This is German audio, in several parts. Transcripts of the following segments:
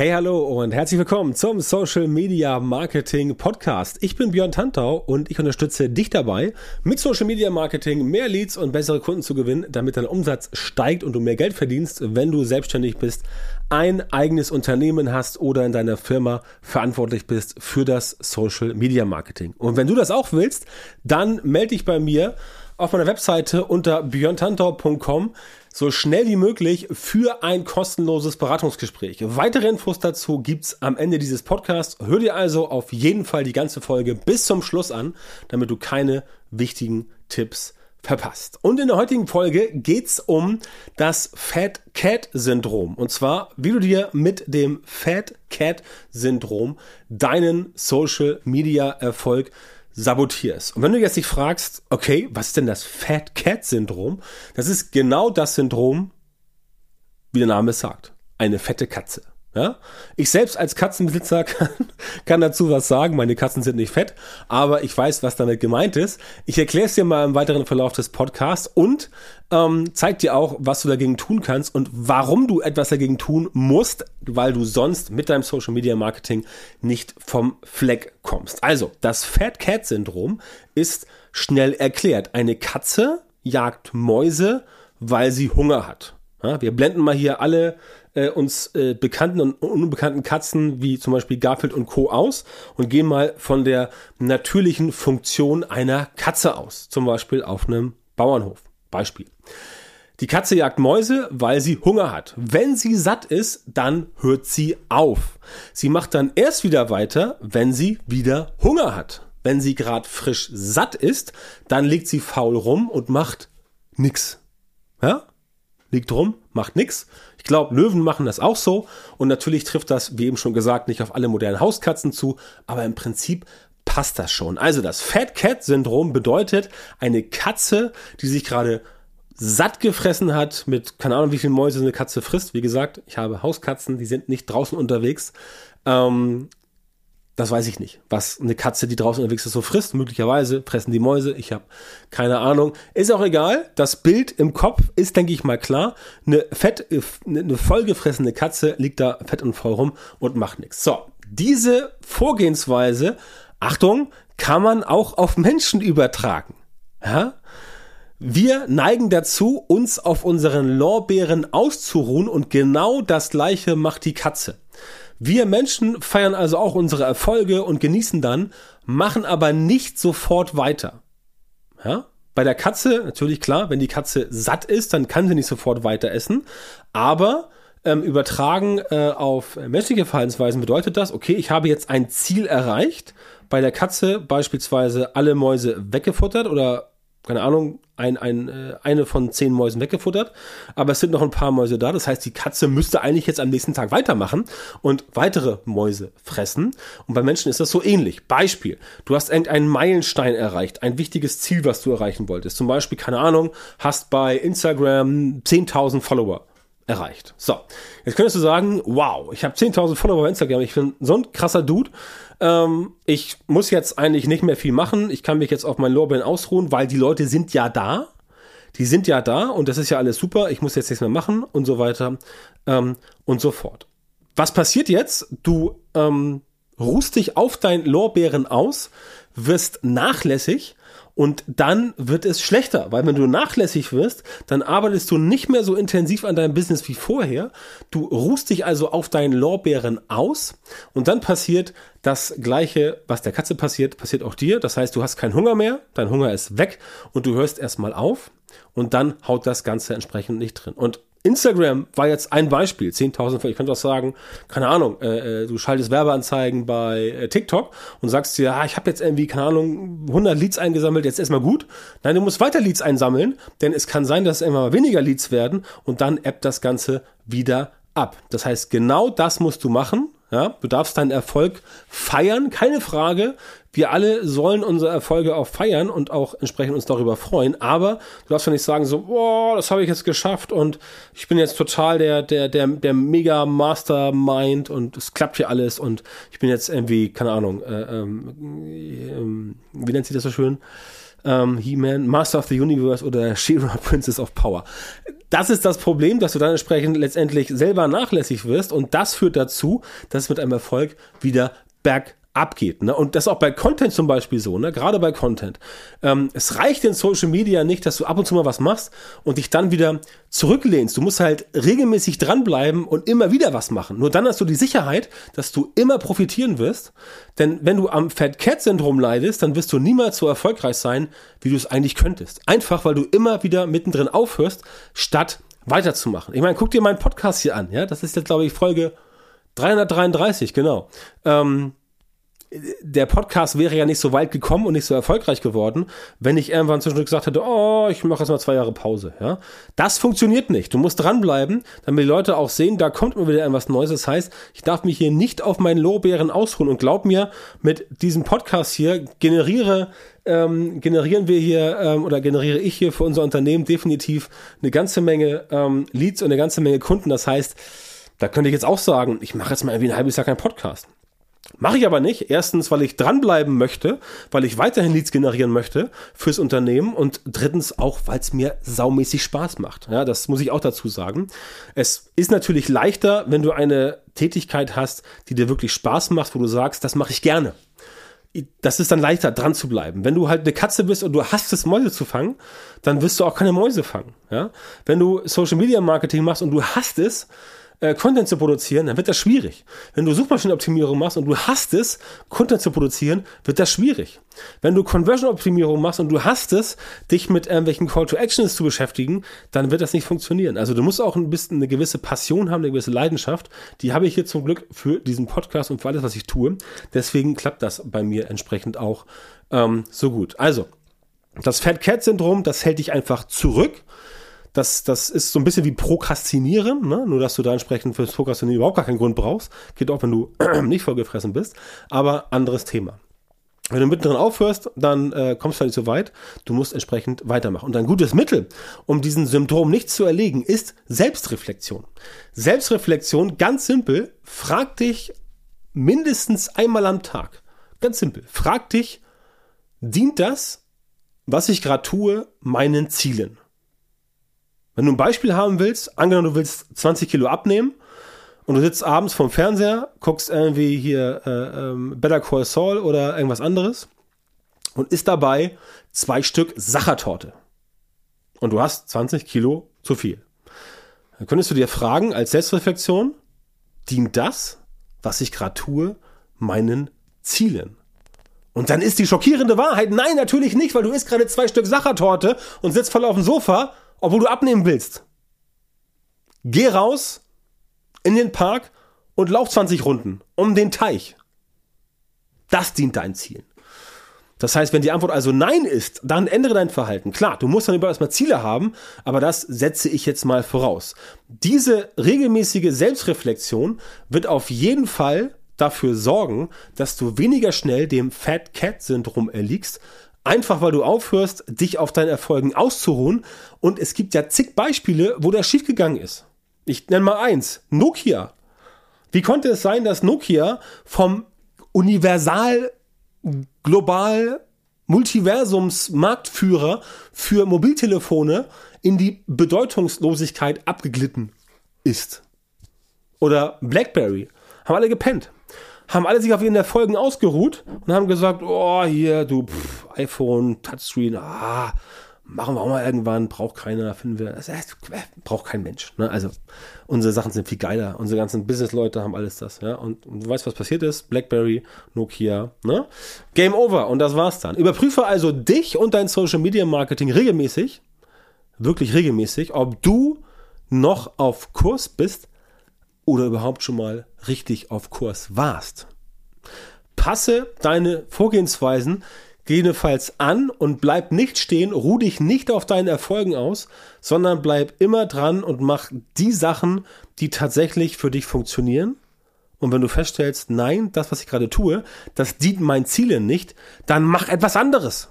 Hey, hallo und herzlich willkommen zum Social Media Marketing Podcast. Ich bin Björn Tantau und ich unterstütze dich dabei, mit Social Media Marketing mehr Leads und bessere Kunden zu gewinnen, damit dein Umsatz steigt und du mehr Geld verdienst, wenn du selbstständig bist, ein eigenes Unternehmen hast oder in deiner Firma verantwortlich bist für das Social Media Marketing. Und wenn du das auch willst, dann melde dich bei mir auf meiner Webseite unter björntantau.com so schnell wie möglich für ein kostenloses Beratungsgespräch. Weitere Infos dazu gibt's am Ende dieses Podcasts. Hör dir also auf jeden Fall die ganze Folge bis zum Schluss an, damit du keine wichtigen Tipps verpasst. Und in der heutigen Folge geht's um das Fat Cat Syndrom. Und zwar, wie du dir mit dem Fat Cat Syndrom deinen Social Media Erfolg sabotierst. Und wenn du jetzt dich fragst, okay, was ist denn das Fat Cat Syndrom? Das ist genau das Syndrom, wie der Name es sagt. Eine fette Katze. Ja? Ich selbst als Katzenbesitzer kann, kann dazu was sagen. Meine Katzen sind nicht fett, aber ich weiß, was damit gemeint ist. Ich erkläre es dir mal im weiteren Verlauf des Podcasts und ähm, zeig dir auch, was du dagegen tun kannst und warum du etwas dagegen tun musst, weil du sonst mit deinem Social Media Marketing nicht vom Fleck kommst. Also, das Fat Cat Syndrom ist schnell erklärt. Eine Katze jagt Mäuse, weil sie Hunger hat. Ja, wir blenden mal hier alle äh, uns äh, bekannten und unbekannten Katzen wie zum Beispiel Garfield und Co. aus und gehen mal von der natürlichen Funktion einer Katze aus. Zum Beispiel auf einem Bauernhof. Beispiel. Die Katze jagt Mäuse, weil sie Hunger hat. Wenn sie satt ist, dann hört sie auf. Sie macht dann erst wieder weiter, wenn sie wieder Hunger hat. Wenn sie gerade frisch satt ist, dann liegt sie faul rum und macht nix. Ja? liegt rum, macht nix. Ich glaube, Löwen machen das auch so. Und natürlich trifft das, wie eben schon gesagt, nicht auf alle modernen Hauskatzen zu, aber im Prinzip passt das schon. Also das Fat Cat Syndrom bedeutet eine Katze, die sich gerade satt gefressen hat mit, keine Ahnung, wie viel Mäuse eine Katze frisst. Wie gesagt, ich habe Hauskatzen, die sind nicht draußen unterwegs. Ähm, das weiß ich nicht. Was eine Katze, die draußen unterwegs ist, so frisst. Möglicherweise fressen die Mäuse. Ich habe keine Ahnung. Ist auch egal. Das Bild im Kopf ist, denke ich mal, klar. Eine fett, eine vollgefressene Katze liegt da fett und voll rum und macht nichts. So, diese Vorgehensweise, Achtung, kann man auch auf Menschen übertragen. Ja? Wir neigen dazu, uns auf unseren Lorbeeren auszuruhen und genau das gleiche macht die Katze. Wir Menschen feiern also auch unsere Erfolge und genießen dann, machen aber nicht sofort weiter. Ja? Bei der Katze, natürlich klar, wenn die Katze satt ist, dann kann sie nicht sofort weiter essen. Aber ähm, übertragen äh, auf menschliche Verhaltensweisen bedeutet das, okay, ich habe jetzt ein Ziel erreicht. Bei der Katze beispielsweise alle Mäuse weggefuttert oder keine Ahnung, ein, ein, äh, eine von zehn Mäusen weggefuttert, aber es sind noch ein paar Mäuse da. Das heißt, die Katze müsste eigentlich jetzt am nächsten Tag weitermachen und weitere Mäuse fressen. Und bei Menschen ist das so ähnlich. Beispiel, du hast irgendeinen Meilenstein erreicht, ein wichtiges Ziel, was du erreichen wolltest. Zum Beispiel, keine Ahnung, hast bei Instagram 10.000 Follower erreicht. So, jetzt könntest du sagen, wow, ich habe 10.000 Follower bei Instagram, ich bin so ein krasser Dude. Ähm, ich muss jetzt eigentlich nicht mehr viel machen. Ich kann mich jetzt auf meinen Lorbeeren ausruhen, weil die Leute sind ja da. Die sind ja da und das ist ja alles super. Ich muss jetzt nichts mehr machen und so weiter ähm, und so fort. Was passiert jetzt? Du ähm, ruhst dich auf deinen Lorbeeren aus, wirst nachlässig und dann wird es schlechter, weil wenn du nachlässig wirst, dann arbeitest du nicht mehr so intensiv an deinem Business wie vorher. Du ruhst dich also auf deinen Lorbeeren aus und dann passiert das Gleiche, was der Katze passiert, passiert auch dir. Das heißt, du hast keinen Hunger mehr, dein Hunger ist weg und du hörst erstmal auf und dann haut das Ganze entsprechend nicht drin. Und Instagram war jetzt ein Beispiel, 10.000, ich könnte auch sagen, keine Ahnung, äh, äh, du schaltest Werbeanzeigen bei äh, TikTok und sagst dir, ah, ich habe jetzt irgendwie, keine Ahnung, 100 Leads eingesammelt, jetzt erstmal gut. Nein, du musst weiter Leads einsammeln, denn es kann sein, dass immer weniger Leads werden und dann ebbt das Ganze wieder ab. Das heißt, genau das musst du machen, ja, du darfst deinen Erfolg feiern, keine Frage. Wir alle sollen unsere Erfolge auch feiern und auch entsprechend uns darüber freuen. Aber du darfst ja nicht sagen so, boah, das habe ich jetzt geschafft und ich bin jetzt total der der der der Mega Mastermind und es klappt hier alles und ich bin jetzt irgendwie keine Ahnung, äh, ähm, äh, wie nennt sie das so schön? ähm, He-Man, Master of the Universe oder She-Ra, Princess of Power. Das ist das Problem, dass du dann entsprechend letztendlich selber nachlässig wirst. Und das führt dazu, dass es mit einem Erfolg wieder berg abgeht. Ne? Und das auch bei Content zum Beispiel so, ne? gerade bei Content. Ähm, es reicht in Social Media nicht, dass du ab und zu mal was machst und dich dann wieder zurücklehnst. Du musst halt regelmäßig dranbleiben und immer wieder was machen. Nur dann hast du die Sicherheit, dass du immer profitieren wirst. Denn wenn du am Fat Cat Syndrom leidest, dann wirst du niemals so erfolgreich sein, wie du es eigentlich könntest. Einfach, weil du immer wieder mittendrin aufhörst, statt weiterzumachen. Ich meine, guck dir meinen Podcast hier an. Ja, das ist jetzt, glaube ich, Folge 333, genau. Ähm, der Podcast wäre ja nicht so weit gekommen und nicht so erfolgreich geworden, wenn ich irgendwann zwischendurch gesagt hätte, oh, ich mache jetzt mal zwei Jahre Pause. Ja, das funktioniert nicht. Du musst dranbleiben, damit die Leute auch sehen, da kommt immer wieder etwas Neues. Das heißt, ich darf mich hier nicht auf meinen Lorbeeren ausruhen und glaub mir, mit diesem Podcast hier generiere ähm, generieren wir hier ähm, oder generiere ich hier für unser Unternehmen definitiv eine ganze Menge ähm, Leads und eine ganze Menge Kunden. Das heißt, da könnte ich jetzt auch sagen, ich mache jetzt mal irgendwie ein halbes Jahr keinen Podcast. Mache ich aber nicht. Erstens, weil ich dranbleiben möchte, weil ich weiterhin Leads generieren möchte fürs Unternehmen und drittens auch, weil es mir saumäßig Spaß macht. Ja, das muss ich auch dazu sagen. Es ist natürlich leichter, wenn du eine Tätigkeit hast, die dir wirklich Spaß macht, wo du sagst, das mache ich gerne. Das ist dann leichter, dran zu bleiben. Wenn du halt eine Katze bist und du hast es, Mäuse zu fangen, dann wirst du auch keine Mäuse fangen. Ja? Wenn du Social Media Marketing machst und du hast es, äh, Content zu produzieren, dann wird das schwierig. Wenn du Suchmaschinenoptimierung machst und du hast es, Content zu produzieren, wird das schwierig. Wenn du Conversion-Optimierung machst und du hast es, dich mit irgendwelchen Call to Actions zu beschäftigen, dann wird das nicht funktionieren. Also du musst auch ein bisschen eine gewisse Passion haben, eine gewisse Leidenschaft. Die habe ich hier zum Glück für diesen Podcast und für alles, was ich tue. Deswegen klappt das bei mir entsprechend auch ähm, so gut. Also, das Fat Cat Syndrom, das hält dich einfach zurück das, das ist so ein bisschen wie Prokrastinieren, ne? nur dass du da entsprechend fürs Prokrastinieren überhaupt gar keinen Grund brauchst. Geht auch, wenn du nicht vollgefressen bist, aber anderes Thema. Wenn du mittendrin aufhörst, dann äh, kommst du halt nicht so weit. Du musst entsprechend weitermachen. Und ein gutes Mittel, um diesen Symptom nicht zu erlegen, ist Selbstreflexion. Selbstreflexion, ganz simpel, frag dich mindestens einmal am Tag. Ganz simpel. Frag dich, dient das, was ich gerade tue, meinen Zielen? Wenn du ein Beispiel haben willst, angenommen du willst 20 Kilo abnehmen und du sitzt abends vorm Fernseher, guckst irgendwie hier äh, ähm, Better Call Saul oder irgendwas anderes und isst dabei zwei Stück Sachertorte. Und du hast 20 Kilo zu viel. Dann könntest du dir fragen, als Selbstreflexion, dient das, was ich gerade tue, meinen Zielen? Und dann ist die schockierende Wahrheit, nein, natürlich nicht, weil du isst gerade zwei Stück Sachertorte und sitzt voll auf dem Sofa obwohl du abnehmen willst. Geh raus in den Park und lauf 20 Runden um den Teich. Das dient deinen Zielen. Das heißt, wenn die Antwort also Nein ist, dann ändere dein Verhalten. Klar, du musst dann überall erstmal Ziele haben, aber das setze ich jetzt mal voraus. Diese regelmäßige Selbstreflexion wird auf jeden Fall dafür sorgen, dass du weniger schnell dem Fat Cat Syndrom erliegst, Einfach weil du aufhörst, dich auf deinen Erfolgen auszuruhen. Und es gibt ja zig Beispiele, wo das schiefgegangen ist. Ich nenne mal eins. Nokia. Wie konnte es sein, dass Nokia vom Universal global Multiversums-Marktführer für Mobiltelefone in die Bedeutungslosigkeit abgeglitten ist? Oder BlackBerry. Haben alle gepennt haben alle sich auf ihren Erfolgen ausgeruht und haben gesagt, oh, hier, du, pff, iPhone, Touchscreen, ah, machen wir auch mal irgendwann, braucht keiner, finden wir, das heißt, braucht kein Mensch. Ne? Also unsere Sachen sind viel geiler, unsere ganzen Business-Leute haben alles das, ja. Und, und, du weißt, was passiert ist, BlackBerry, Nokia, ne? Game over und das war's dann. Überprüfe also dich und dein Social-Media-Marketing regelmäßig, wirklich regelmäßig, ob du noch auf Kurs bist, oder überhaupt schon mal richtig auf Kurs warst. Passe deine Vorgehensweisen gegebenenfalls an und bleib nicht stehen, ruh dich nicht auf deinen Erfolgen aus, sondern bleib immer dran und mach die Sachen, die tatsächlich für dich funktionieren. Und wenn du feststellst, nein, das, was ich gerade tue, das dient meinen Zielen nicht, dann mach etwas anderes.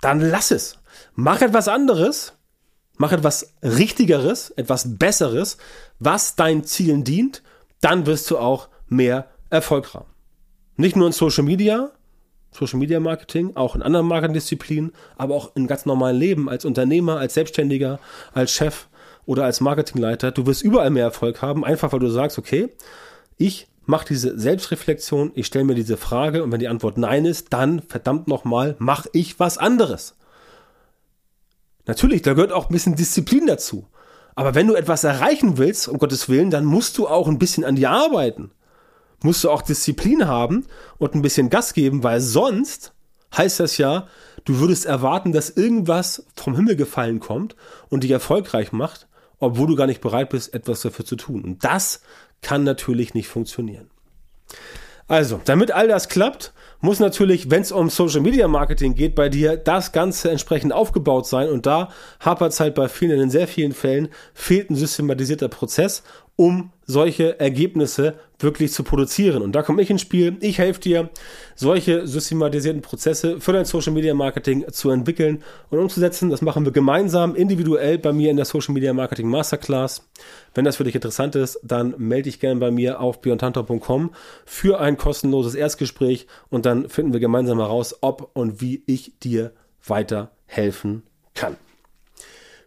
Dann lass es. Mach etwas anderes mach etwas Richtigeres, etwas Besseres, was deinen Zielen dient, dann wirst du auch mehr Erfolg haben. Nicht nur in Social Media, Social Media Marketing, auch in anderen Marketdisziplinen, aber auch im ganz normalen Leben, als Unternehmer, als Selbstständiger, als Chef oder als Marketingleiter. Du wirst überall mehr Erfolg haben, einfach weil du sagst, okay, ich mache diese Selbstreflexion, ich stelle mir diese Frage und wenn die Antwort nein ist, dann verdammt nochmal, mache ich was anderes. Natürlich, da gehört auch ein bisschen Disziplin dazu. Aber wenn du etwas erreichen willst, um Gottes Willen, dann musst du auch ein bisschen an dir arbeiten. Musst du auch Disziplin haben und ein bisschen Gas geben, weil sonst heißt das ja, du würdest erwarten, dass irgendwas vom Himmel gefallen kommt und dich erfolgreich macht, obwohl du gar nicht bereit bist, etwas dafür zu tun. Und das kann natürlich nicht funktionieren. Also, damit all das klappt, muss natürlich, wenn es um Social Media Marketing geht, bei dir das Ganze entsprechend aufgebaut sein. Und da hapert es halt bei vielen, in sehr vielen Fällen, fehlt ein systematisierter Prozess, um solche Ergebnisse wirklich zu produzieren. Und da komme ich ins Spiel. Ich helfe dir, solche systematisierten Prozesse für dein Social Media Marketing zu entwickeln und umzusetzen. Das machen wir gemeinsam, individuell bei mir in der Social Media Marketing Masterclass. Wenn das für dich interessant ist, dann melde dich gerne bei mir auf beyondhunter.com für ein kostenloses Erstgespräch und dann finden wir gemeinsam heraus, ob und wie ich dir weiterhelfen kann.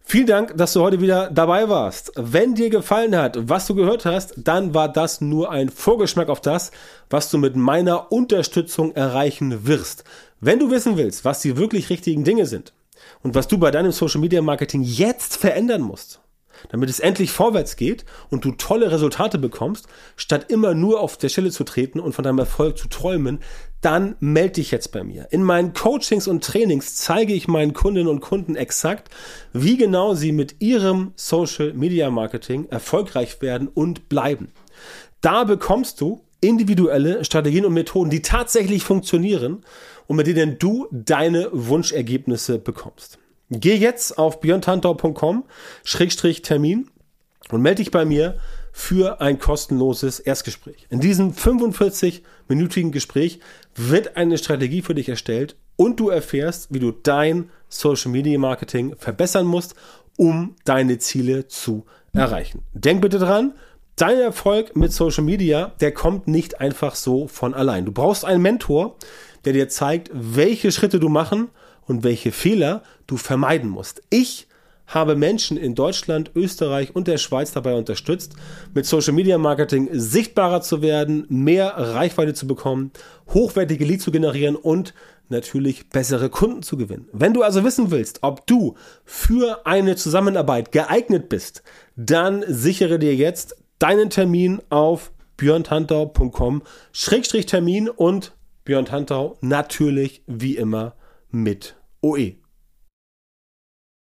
Vielen Dank, dass du heute wieder dabei warst. Wenn dir gefallen hat, was du gehört hast, dann war das nur ein Vorgeschmack auf das, was du mit meiner Unterstützung erreichen wirst. Wenn du wissen willst, was die wirklich richtigen Dinge sind und was du bei deinem Social Media Marketing jetzt verändern musst, damit es endlich vorwärts geht und du tolle Resultate bekommst, statt immer nur auf der Stelle zu treten und von deinem Erfolg zu träumen, dann melde dich jetzt bei mir. In meinen Coachings und Trainings zeige ich meinen Kundinnen und Kunden exakt, wie genau sie mit ihrem Social Media Marketing erfolgreich werden und bleiben. Da bekommst du individuelle Strategien und Methoden, die tatsächlich funktionieren und mit denen du deine Wunschergebnisse bekommst. Geh jetzt auf björntantau.com-termin und melde dich bei mir für ein kostenloses Erstgespräch. In diesem 45-minütigen Gespräch wird eine Strategie für dich erstellt und du erfährst, wie du dein Social Media Marketing verbessern musst, um deine Ziele zu erreichen. Denk bitte dran, dein Erfolg mit Social Media, der kommt nicht einfach so von allein. Du brauchst einen Mentor, der dir zeigt, welche Schritte du machen und welche Fehler du vermeiden musst. Ich habe Menschen in Deutschland, Österreich und der Schweiz dabei unterstützt, mit Social Media Marketing sichtbarer zu werden, mehr Reichweite zu bekommen, hochwertige Leads zu generieren und natürlich bessere Kunden zu gewinnen. Wenn du also wissen willst, ob du für eine Zusammenarbeit geeignet bist, dann sichere dir jetzt deinen Termin auf björntantau.com-termin und Björn Tantau natürlich wie immer mit OE.